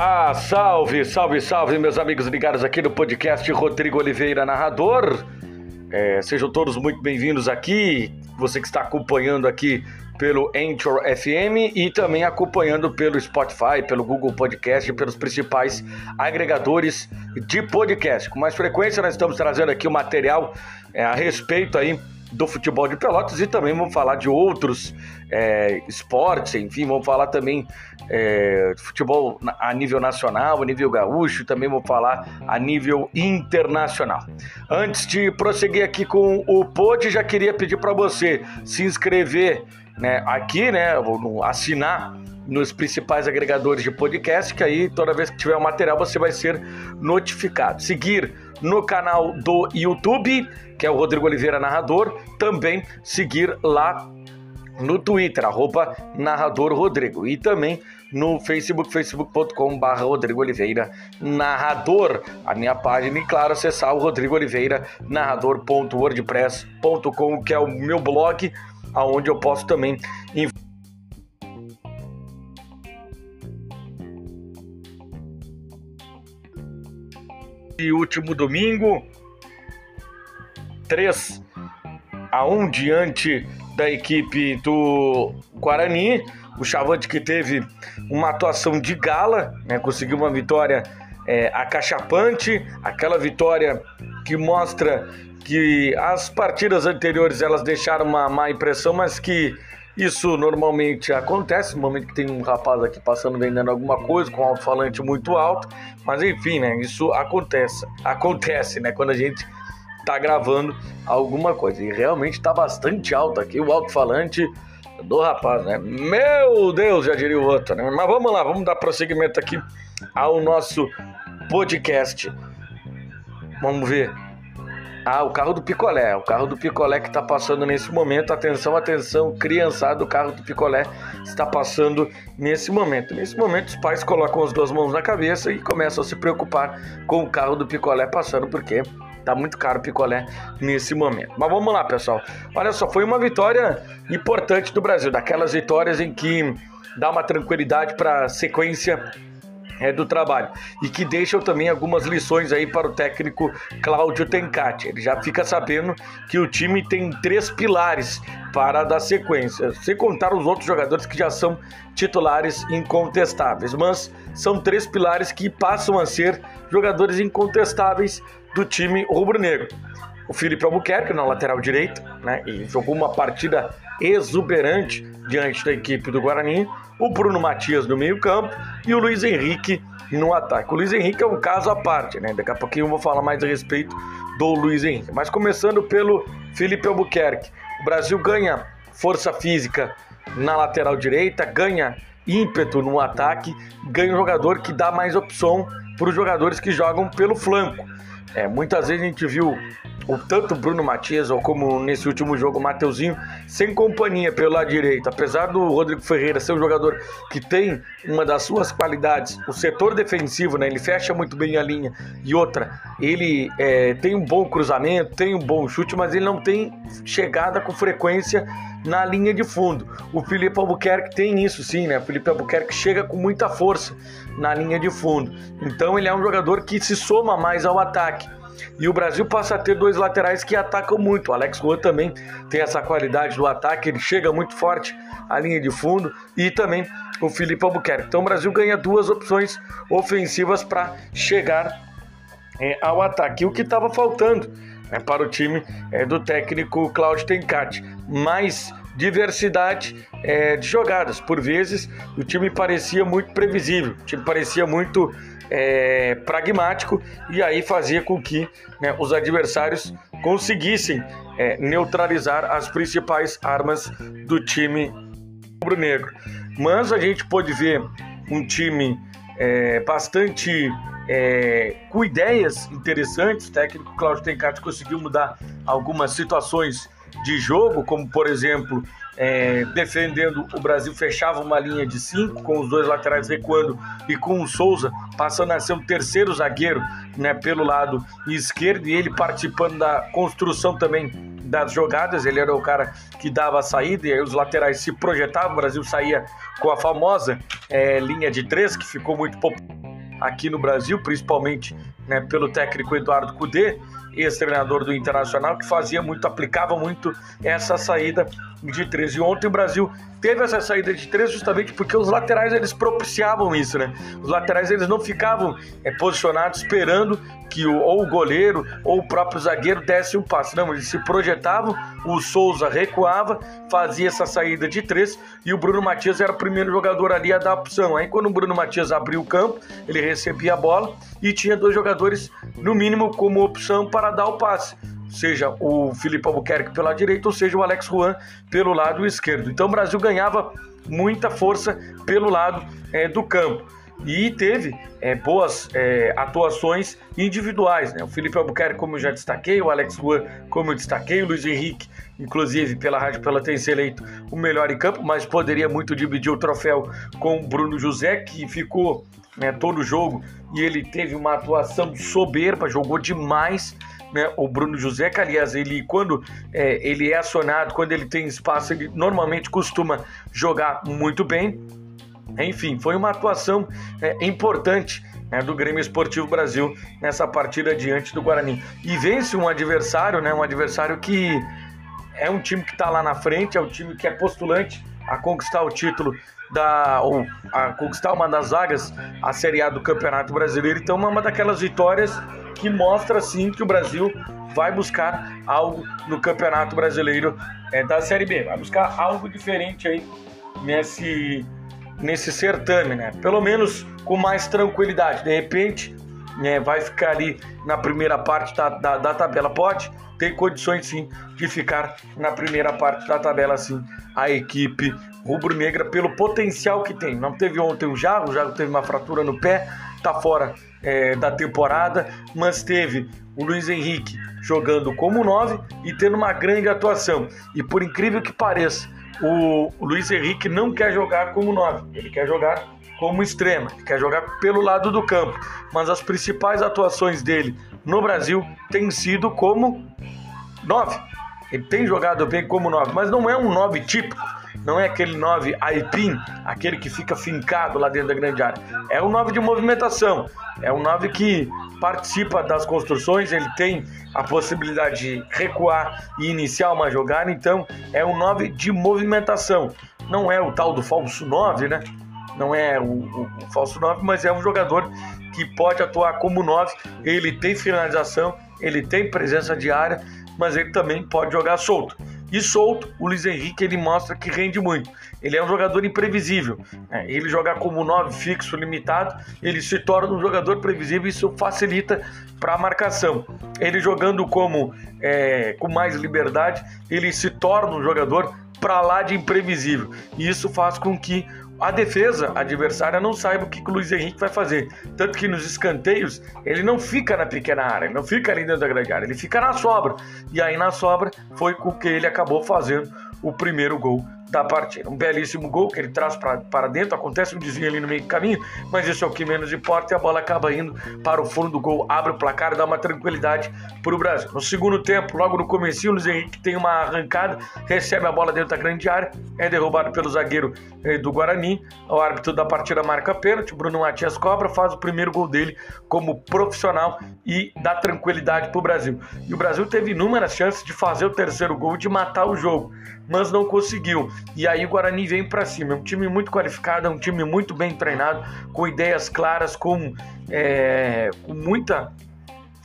Ah, salve, salve, salve, meus amigos ligados aqui no podcast Rodrigo Oliveira Narrador. É, sejam todos muito bem-vindos aqui. Você que está acompanhando aqui pelo Anchor FM e também acompanhando pelo Spotify, pelo Google Podcast e pelos principais agregadores de podcast. Com mais frequência, nós estamos trazendo aqui o material é, a respeito aí do futebol de Pelotas e também vamos falar de outros é, esportes, enfim, vamos falar também é, futebol a nível nacional, a nível gaúcho, também vamos falar a nível internacional. Antes de prosseguir aqui com o pod, já queria pedir para você se inscrever né, aqui, né, assinar nos principais agregadores de podcast, que aí toda vez que tiver um material você vai ser notificado. Seguir no canal do YouTube, que é o Rodrigo Oliveira Narrador, também seguir lá no Twitter, arroba narrador Rodrigo, e também no Facebook, facebook.com barra Rodrigo Oliveira Narrador, a minha página, e claro, acessar o Rodrigo Oliveira Narrador.wordpress.com, que é o meu blog, aonde eu posso também e último domingo, 3 a 1 diante da equipe do Guarani. O Chavante que teve uma atuação de gala, né, conseguiu uma vitória é, acachapante, aquela vitória que mostra que as partidas anteriores elas deixaram uma má impressão, mas que isso normalmente acontece no momento que tem um rapaz aqui passando vendendo alguma coisa com um alto-falante muito alto, mas enfim, né? Isso acontece, acontece, né? Quando a gente tá gravando alguma coisa e realmente tá bastante alto aqui o alto-falante do rapaz, né? Meu Deus, já diria o outro, né? Mas vamos lá, vamos dar prosseguimento aqui ao nosso podcast. Vamos ver ah, o carro do picolé. O carro do picolé que está passando nesse momento. Atenção, atenção, criançada, o carro do picolé está passando nesse momento. Nesse momento, os pais colocam as duas mãos na cabeça e começam a se preocupar com o carro do picolé passando, porque tá muito caro o picolé nesse momento. Mas vamos lá, pessoal. Olha só, foi uma vitória importante do Brasil, daquelas vitórias em que dá uma tranquilidade para a sequência é, do trabalho e que deixam também algumas lições aí para o técnico Cláudio Tencati. Ele já fica sabendo que o time tem três pilares para dar sequência, sem contar os outros jogadores que já são titulares incontestáveis, mas são três pilares que passam a ser jogadores incontestáveis do time rubro-negro. O Felipe Albuquerque na lateral direita, né, e jogou uma partida exuberante diante da equipe do Guarani o Bruno Matias no meio-campo e o Luiz Henrique no ataque. O Luiz Henrique é um caso à parte, né? Daqui a pouquinho eu vou falar mais a respeito do Luiz Henrique. Mas começando pelo Felipe Albuquerque. O Brasil ganha força física na lateral direita, ganha ímpeto no ataque, ganha um jogador que dá mais opção para os jogadores que jogam pelo flanco. É, muitas vezes a gente viu o tanto Bruno Matias ou como nesse último jogo o Mateuzinho sem companhia pelo lado direito. Apesar do Rodrigo Ferreira ser um jogador que tem uma das suas qualidades, o setor defensivo, né, ele fecha muito bem a linha. E outra, ele é, tem um bom cruzamento, tem um bom chute, mas ele não tem chegada com frequência na linha de fundo. O Felipe Albuquerque tem isso sim, né? O Felipe Albuquerque chega com muita força na linha de fundo. Então ele é um jogador que se soma mais ao ataque. E o Brasil passa a ter dois laterais que atacam muito. O Alex Juan também tem essa qualidade do ataque, ele chega muito forte à linha de fundo e também o Felipe Albuquerque. Então o Brasil ganha duas opções ofensivas para chegar é, ao ataque. O que estava faltando né, para o time é, do técnico Claudio Tencati. Mais diversidade é, de jogadas. Por vezes o time parecia muito previsível, o time parecia muito é, pragmático e aí fazia com que né, os adversários conseguissem é, neutralizar as principais armas do time rubro-negro. Mas a gente pode ver um time é, bastante é, com ideias interessantes. O técnico Cláudio Tencati conseguiu mudar algumas situações de jogo, como por exemplo é, defendendo o Brasil fechava uma linha de cinco, com os dois laterais recuando e com o Souza passando a ser o terceiro zagueiro né, pelo lado esquerdo e ele participando da construção também das jogadas, ele era o cara que dava a saída e aí os laterais se projetavam, o Brasil saía com a famosa é, linha de três, que ficou muito popular aqui no Brasil, principalmente né, pelo técnico Eduardo Cudê, ex-treinador do Internacional, que fazia muito, aplicava muito essa saída de três. E ontem o Brasil teve essa saída de três justamente porque os laterais eles propiciavam isso, né? Os laterais eles não ficavam é, posicionados esperando que o, ou o goleiro ou o próprio zagueiro desse um passe. Não, eles se projetavam, o Souza recuava, fazia essa saída de três e o Bruno Matias era o primeiro jogador ali a dar opção. Aí quando o Bruno Matias abriu o campo, ele recebia a bola e tinha dois jogadores, no mínimo, como opção para dar o passe seja o Felipe Albuquerque pela direita ou seja o Alex Juan pelo lado esquerdo. Então o Brasil ganhava muita força pelo lado é, do campo e teve é, boas é, atuações individuais. Né? O Felipe Albuquerque, como eu já destaquei, o Alex Juan, como eu destaquei, o Luiz Henrique, inclusive pela Rádio Pela tem se eleito o melhor em campo, mas poderia muito dividir o troféu com o Bruno José, que ficou né, todo o jogo e ele teve uma atuação soberba, jogou demais né, o Bruno José, que aliás, ele quando é, ele é acionado, quando ele tem espaço, ele normalmente costuma jogar muito bem. Enfim, foi uma atuação é, importante né, do Grêmio Esportivo Brasil nessa partida diante do Guarani. E vence um adversário, né, um adversário que é um time que está lá na frente, é um time que é postulante a conquistar o título da ou a conquistar uma das vagas a Série A do Campeonato Brasileiro. Então, uma daquelas vitórias que mostra sim que o Brasil vai buscar algo no Campeonato Brasileiro é, da Série B, vai buscar algo diferente aí nesse nesse certame, né? Pelo menos com mais tranquilidade. De repente, né, vai ficar ali na primeira parte da, da, da tabela. Pode ter condições sim de ficar na primeira parte da tabela, sim, a equipe rubro-negra, pelo potencial que tem. Não teve ontem o Jago, o Jago teve uma fratura no pé, tá fora é, da temporada, mas teve o Luiz Henrique jogando como 9 e tendo uma grande atuação. E por incrível que pareça, o Luiz Henrique não quer jogar como 9, ele quer jogar como extrema, ele quer jogar pelo lado do campo. Mas as principais atuações dele no Brasil têm sido como 9. Ele tem jogado bem como 9, mas não é um 9 típico não é aquele 9 aipim, aquele que fica fincado lá dentro da grande área. É um 9 de movimentação, é um 9 que participa das construções, ele tem a possibilidade de recuar e iniciar uma jogada, então é um 9 de movimentação. Não é o tal do falso 9, né? Não é o, o, o falso 9, mas é um jogador que pode atuar como 9. Ele tem finalização, ele tem presença de área, mas ele também pode jogar solto. E solto, o Luiz Henrique ele mostra que rende muito. Ele é um jogador imprevisível. Né? Ele jogar como 9 fixo, limitado, ele se torna um jogador previsível e isso facilita para a marcação. Ele jogando como é, com mais liberdade, ele se torna um jogador para lá de imprevisível. E isso faz com que a defesa adversária não saiba o que o Luiz Henrique vai fazer. Tanto que nos escanteios ele não fica na pequena área, ele não fica ali dentro da grande área, ele fica na sobra. E aí na sobra foi com que ele acabou fazendo o primeiro gol da partida. Um belíssimo gol que ele traz para dentro, acontece um desvio ali no meio do caminho, mas isso é o que menos importa e a bola acaba indo para o fundo do gol, abre o placar e dá uma tranquilidade para o Brasil. No segundo tempo, logo no começo, o Luiz Henrique tem uma arrancada, recebe a bola dentro da grande área, é derrubado pelo zagueiro eh, do Guarani, o árbitro da partida marca pênalti, Bruno Matias cobra, faz o primeiro gol dele como profissional e dá tranquilidade para o Brasil. E o Brasil teve inúmeras chances de fazer o terceiro gol de matar o jogo, mas não conseguiu. E aí o Guarani vem para cima. É um time muito qualificado, é um time muito bem treinado, com ideias claras, com, é, com muita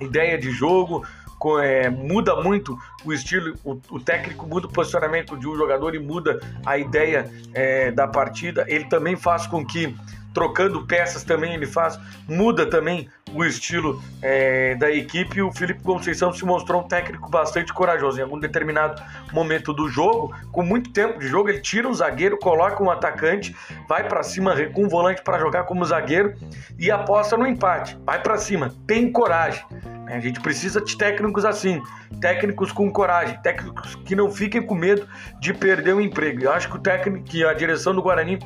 ideia de jogo. Com, é, muda muito o estilo, o, o, técnico muda o posicionamento de um jogador e muda a ideia é, da partida. Ele também faz com que trocando peças também ele faz, muda também o estilo é, da equipe. O Felipe Conceição se mostrou um técnico bastante corajoso. Em algum determinado momento do jogo, com muito tempo de jogo, ele tira um zagueiro, coloca um atacante, vai para cima com um volante para jogar como zagueiro e aposta no empate. Vai para cima, tem coragem. A gente precisa de técnicos assim, técnicos com coragem, técnicos que não fiquem com medo de perder o emprego. Eu acho que o técnico, que a direção do Guarani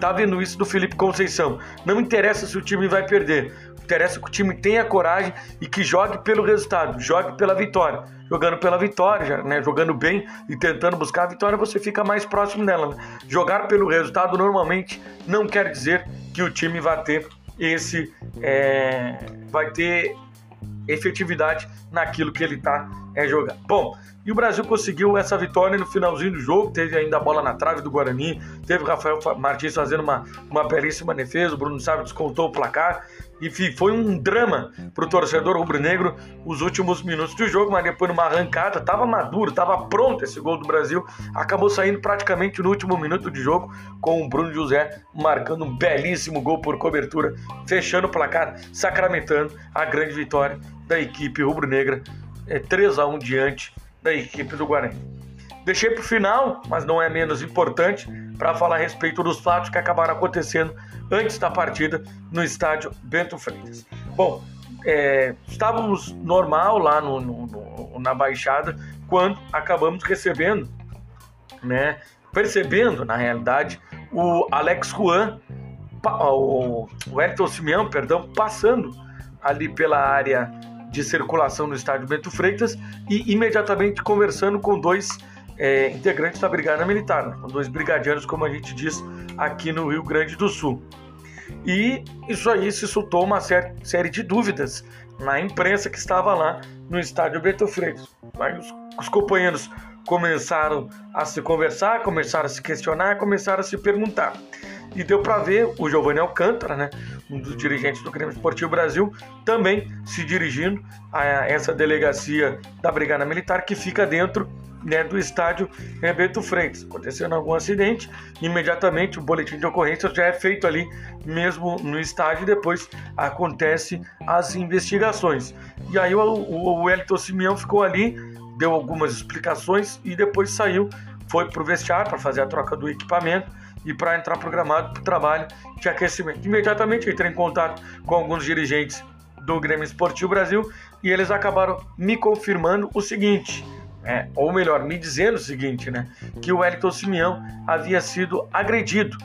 tá vendo isso do Felipe Conceição. Não interessa se o time vai perder, interessa que o time tenha coragem e que jogue pelo resultado, jogue pela vitória. Jogando pela vitória, né? jogando bem e tentando buscar a vitória, você fica mais próximo dela. Né? Jogar pelo resultado normalmente não quer dizer que o time vai ter esse é, vai ter efetividade naquilo que ele está é, jogando. Bom, e o Brasil conseguiu essa vitória no finalzinho do jogo, teve ainda a bola na trave do Guarani, teve o Rafael Martins fazendo uma, uma belíssima defesa, o Bruno Sávio descontou o placar, enfim, foi um drama para o torcedor rubro-negro os últimos minutos do jogo, mas depois numa arrancada, estava maduro, estava pronto esse gol do Brasil, acabou saindo praticamente no último minuto de jogo, com o Bruno José marcando um belíssimo gol por cobertura, fechando o placar, sacramentando a grande vitória da equipe rubro-negra, é, 3 a 1 diante da equipe do Guarani. Deixei para o final, mas não é menos importante, para falar a respeito dos fatos que acabaram acontecendo antes da partida no estádio Bento Freitas. Bom, é, estávamos normal lá no, no, no, na Baixada quando acabamos recebendo, né, percebendo na realidade o Alex Juan, o, o Elton Simeão, perdão, passando ali pela área de circulação no estádio Bento Freitas e imediatamente conversando com dois é, integrantes da Brigada Militar, né? com dois brigadianos, como a gente diz aqui no Rio Grande do Sul. E isso aí se soltou uma série, série de dúvidas na imprensa que estava lá no estádio Bento Freitas. Aí os, os companheiros começaram a se conversar, começaram a se questionar, começaram a se perguntar. E deu para ver o Giovanni Alcântara, né, um dos dirigentes do Grêmio Esportivo Brasil, também se dirigindo a essa delegacia da Brigada Militar que fica dentro né, do estádio Beto Freitas. Acontecendo algum acidente, imediatamente o boletim de ocorrência já é feito ali mesmo no estádio e depois acontece as investigações. E aí o, o, o Wellington Simeão ficou ali, deu algumas explicações e depois saiu, foi para o vestiário para fazer a troca do equipamento e para entrar programado para o trabalho de aquecimento. Imediatamente entrei em contato com alguns dirigentes do Grêmio Esportivo Brasil e eles acabaram me confirmando o seguinte, é, ou melhor, me dizendo o seguinte, né, que o Wellington Simeão havia sido agredido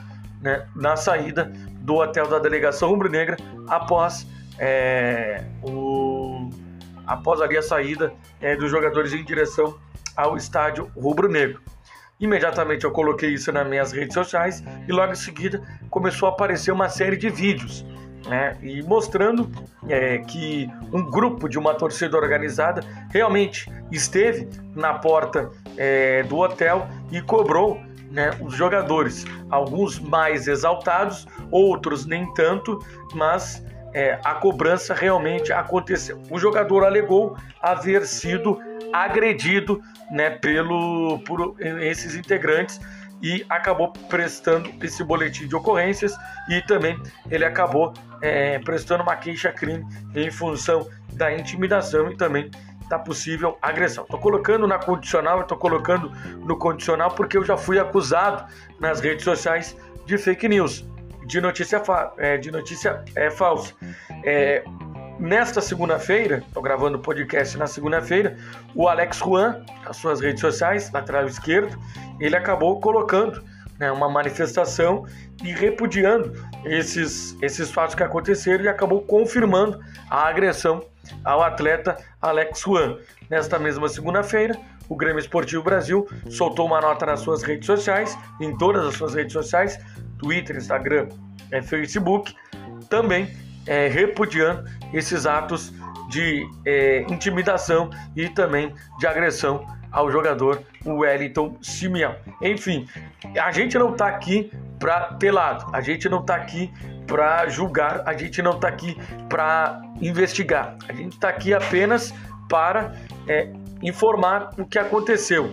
né, na saída do hotel da delegação rubro-negra após é, o após ali a saída é, dos jogadores em direção ao estádio rubro-negro. Imediatamente eu coloquei isso nas minhas redes sociais e logo em seguida começou a aparecer uma série de vídeos né, e mostrando é, que um grupo de uma torcida organizada realmente esteve na porta é, do hotel e cobrou né, os jogadores, alguns mais exaltados, outros nem tanto, mas é, a cobrança realmente aconteceu. O jogador alegou haver sido agredido né, pelo, por esses integrantes e acabou prestando esse boletim de ocorrências e também ele acabou é, prestando uma queixa-crime em função da intimidação e também da possível agressão. Estou colocando na condicional, estou colocando no condicional porque eu já fui acusado nas redes sociais de fake news, de notícia, é, de notícia é, falsa. É, Nesta segunda-feira, estou gravando o podcast na segunda-feira, o Alex Juan, nas suas redes sociais, lateral esquerdo, ele acabou colocando né, uma manifestação e repudiando esses, esses fatos que aconteceram e acabou confirmando a agressão ao atleta Alex Juan. Nesta mesma segunda-feira, o Grêmio Esportivo Brasil soltou uma nota nas suas redes sociais, em todas as suas redes sociais, Twitter, Instagram, e Facebook, também é, repudiando esses atos de é, intimidação e também de agressão ao jogador Wellington Simeão. Enfim, a gente não está aqui para pelado, a gente não está aqui para julgar, a gente não está aqui para investigar, a gente está aqui apenas para é, informar o que aconteceu.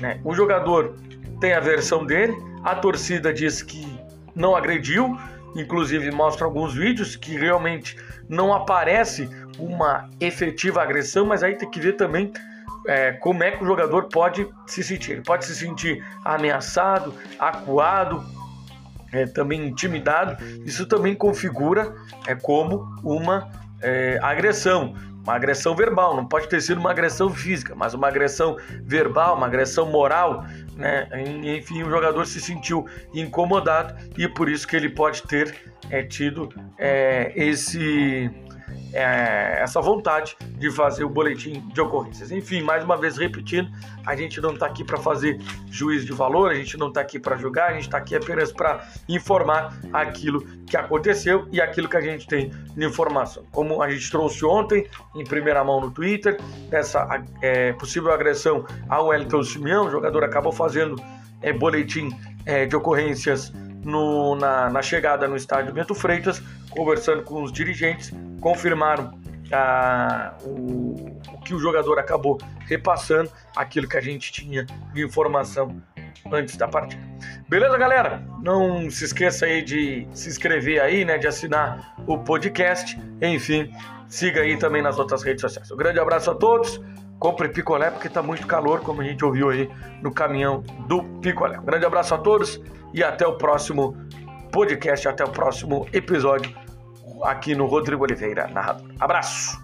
Né? O jogador tem a versão dele, a torcida diz que não agrediu, inclusive mostra alguns vídeos que realmente não aparece uma efetiva agressão, mas aí tem que ver também é, como é que o jogador pode se sentir. Ele pode se sentir ameaçado, acuado, é, também intimidado. Isso também configura é, como uma é, agressão, uma agressão verbal. Não pode ter sido uma agressão física, mas uma agressão verbal, uma agressão moral, né? Enfim, o jogador se sentiu incomodado e por isso que ele pode ter é, tido é, esse é, essa vontade de fazer o boletim de ocorrências. Enfim, mais uma vez repetindo, a gente não está aqui para fazer juízo de valor, a gente não está aqui para julgar, a gente está aqui apenas para informar aquilo que aconteceu e aquilo que a gente tem de informação. Como a gente trouxe ontem, em primeira mão no Twitter, essa é, possível agressão ao Wellington Simeão, o jogador acabou fazendo é, boletim é, de ocorrências no, na, na, chegada no estádio Bento Freitas, conversando com os dirigentes, confirmaram ah, o, o, que o jogador acabou repassando, aquilo que a gente tinha de informação antes da partida. Beleza, galera? Não se esqueça aí de se inscrever aí, né, de assinar o podcast, enfim, siga aí também nas outras redes sociais. Um grande abraço a todos. Compre picolé porque está muito calor, como a gente ouviu aí no caminhão do picolé. Um grande abraço a todos e até o próximo podcast, até o próximo episódio aqui no Rodrigo Oliveira Narrador. Abraço!